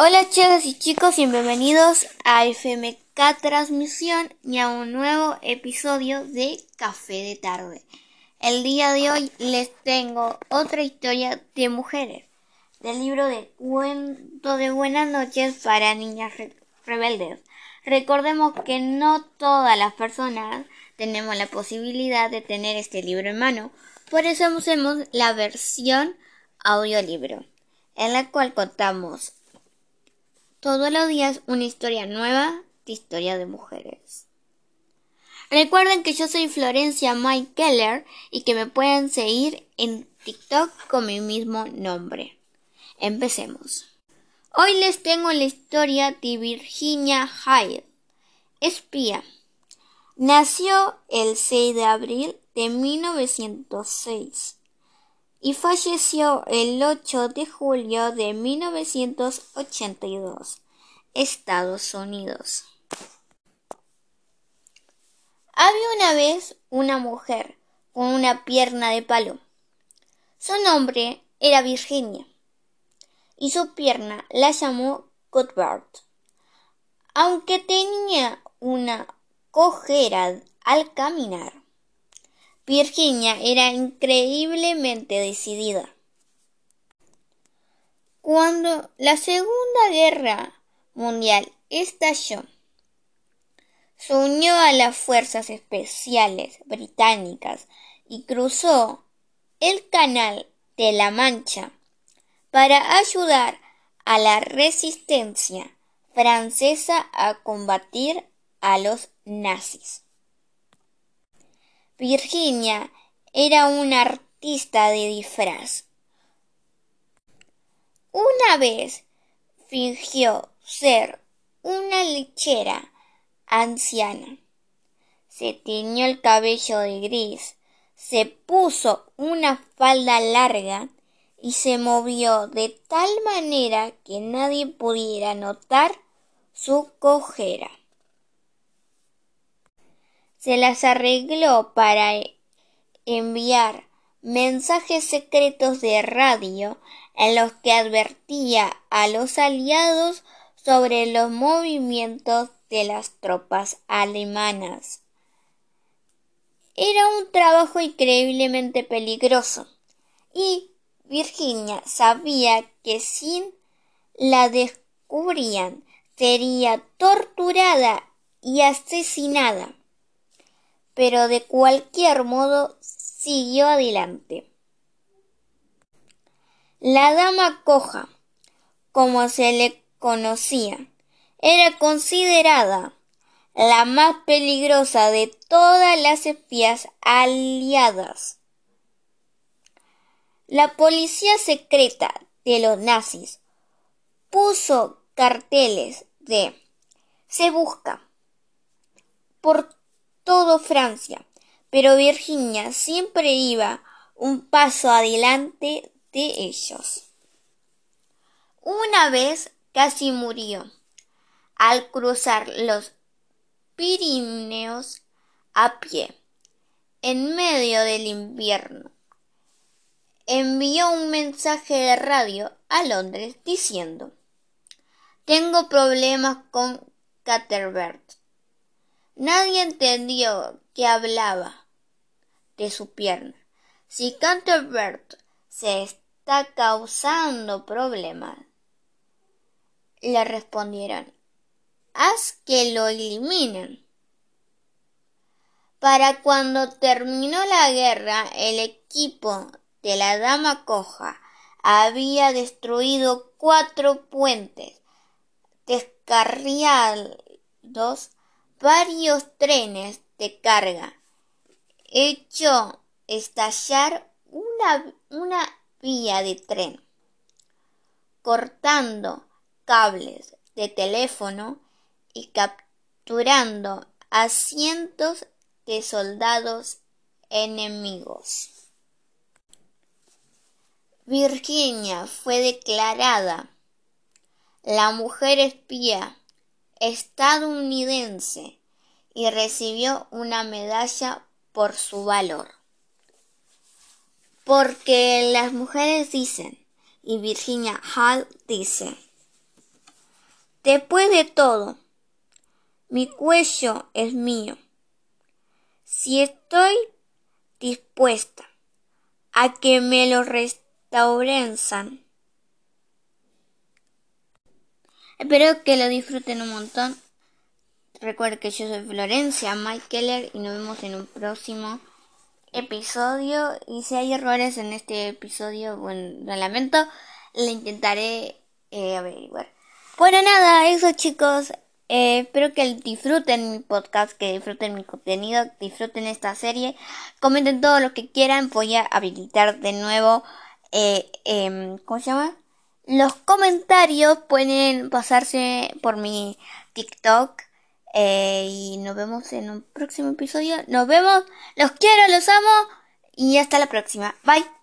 Hola chicas y chicos y bienvenidos a FMK Transmisión y a un nuevo episodio de Café de Tarde. El día de hoy les tengo otra historia de mujeres del libro de Cuento de Buenas noches para niñas rebeldes. Recordemos que no todas las personas tenemos la posibilidad de tener este libro en mano, por eso hacemos la versión audiolibro, en la cual contamos todos los días una historia nueva de historia de mujeres. Recuerden que yo soy Florencia Mike Keller y que me pueden seguir en TikTok con mi mismo nombre. Empecemos. Hoy les tengo la historia de Virginia Hyde, espía. Nació el 6 de abril de 1906 y falleció el 8 de julio de 1982, Estados Unidos. Había una vez una mujer con una pierna de palo. Su nombre era Virginia y su pierna la llamó Cuthbert. Aunque tenía una cojera al caminar, Virginia era increíblemente decidida. Cuando la Segunda Guerra Mundial estalló, se unió a las fuerzas especiales británicas y cruzó el Canal de la Mancha para ayudar a la resistencia francesa a combatir a los nazis. Virginia era una artista de disfraz. Una vez fingió ser una lechera anciana. Se tiñó el cabello de gris, se puso una falda larga y se movió de tal manera que nadie pudiera notar su cojera se las arregló para enviar mensajes secretos de radio en los que advertía a los aliados sobre los movimientos de las tropas alemanas. Era un trabajo increíblemente peligroso y Virginia sabía que si la descubrían sería torturada y asesinada pero de cualquier modo siguió adelante. La dama coja, como se le conocía, era considerada la más peligrosa de todas las espías aliadas. La policía secreta de los nazis puso carteles de se busca por Francia, pero Virginia siempre iba un paso adelante de ellos. Una vez casi murió al cruzar los Pirineos a pie en medio del invierno. Envió un mensaje de radio a Londres diciendo Tengo problemas con Caterbert. Nadie entendió que hablaba de su pierna. Si Canterbert se está causando problemas, le respondieron, haz que lo eliminen. Para cuando terminó la guerra, el equipo de la Dama Coja había destruido cuatro puentes descarriados varios trenes de carga, hecho estallar una, una vía de tren, cortando cables de teléfono y capturando a cientos de soldados enemigos. Virginia fue declarada la mujer espía estadounidense y recibió una medalla por su valor. Porque las mujeres dicen, y Virginia Hall dice, Después de todo, mi cuello es mío. Si estoy dispuesta a que me lo restaurenzan. Espero que lo disfruten un montón. Recuerden que yo soy Florencia Mike Keller y nos vemos en un próximo episodio. Y si hay errores en este episodio, bueno, lo lamento, le intentaré eh, averiguar. Bueno, nada, eso chicos. Eh, espero que disfruten mi podcast, que disfruten mi contenido, disfruten esta serie. Comenten todo lo que quieran. Voy a habilitar de nuevo. Eh, em, ¿Cómo se llama? Los comentarios pueden pasarse por mi TikTok. Eh, y nos vemos en un próximo episodio. Nos vemos. Los quiero, los amo. Y hasta la próxima. Bye.